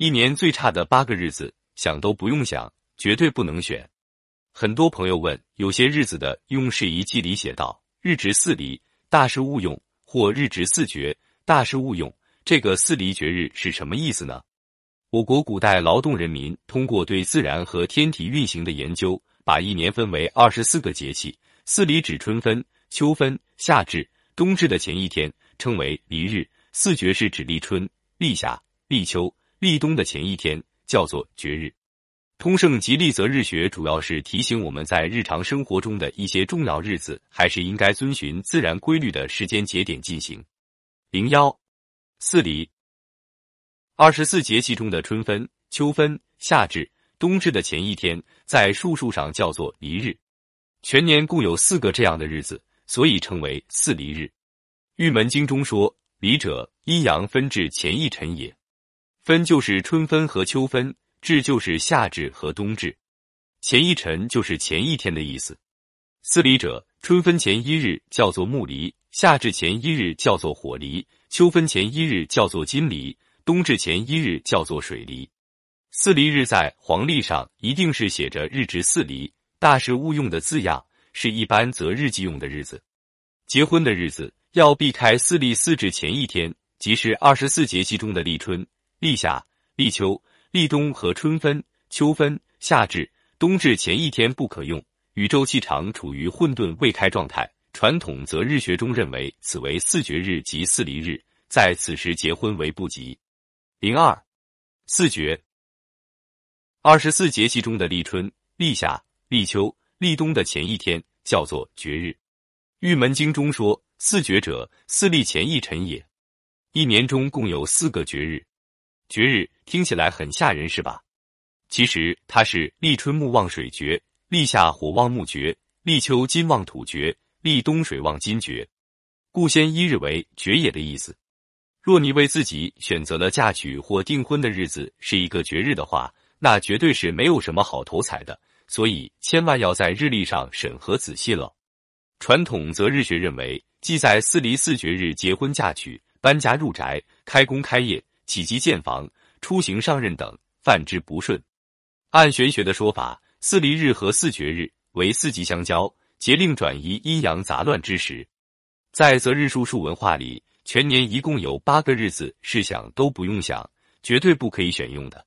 一年最差的八个日子，想都不用想，绝对不能选。很多朋友问，有些日子的用事宜记里写道：“日值四离，大事勿用；或日值四绝，大事勿用。”这个四离绝日是什么意思呢？我国古代劳动人民通过对自然和天体运行的研究，把一年分为二十四个节气。四离指春分、秋分、夏至、冬至的前一天，称为离日；四绝是指立春、立夏、立秋、立冬的前一天，叫做绝日。通胜吉利则日学主要是提醒我们在日常生活中的一些重要日子，还是应该遵循自然规律的时间节点进行。零幺四离，二十四节气中的春分、秋分、夏至、冬至的前一天，在术数上叫做离日。全年共有四个这样的日子，所以称为四离日。《玉门经》中说：“离者，阴阳分至前一辰也。分就是春分和秋分。”至就是夏至和冬至，前一辰就是前一天的意思。四离者，春分前一日叫做木离，夏至前一日叫做火离，秋分前一日叫做金离，冬至前一日叫做水离。四离日在黄历上一定是写着日值四离，大事勿用的字样，是一般择日记用的日子。结婚的日子要避开四立四至前一天，即是二十四节气中的立春、立夏、立秋。立冬和春分、秋分、夏至、冬至前一天不可用，宇宙气场处于混沌未开状态。传统择日学中认为此为四绝日及四离日，在此时结婚为不吉。零二四绝，二十四节气中的立春、立夏、立秋、立冬的前一天叫做绝日。玉门经中说：“四绝者，四立前一辰也。”一年中共有四个绝日。绝日听起来很吓人，是吧？其实它是立春木旺水绝，立夏火旺木绝，立秋金旺土绝，立冬水旺金绝。故先一日为绝也的意思。若你为自己选择了嫁娶或订婚的日子是一个绝日的话，那绝对是没有什么好头彩的。所以千万要在日历上审核仔细了。传统择日学认为，即在四离四绝日结婚嫁娶、搬家入宅、开工开业。起居建房、出行上任等，犯之不顺。按玄学的说法，四离日和四绝日为四季相交，节令转移、阴阳杂乱之时。在择日术数文化里，全年一共有八个日子试想都不用想，绝对不可以选用的。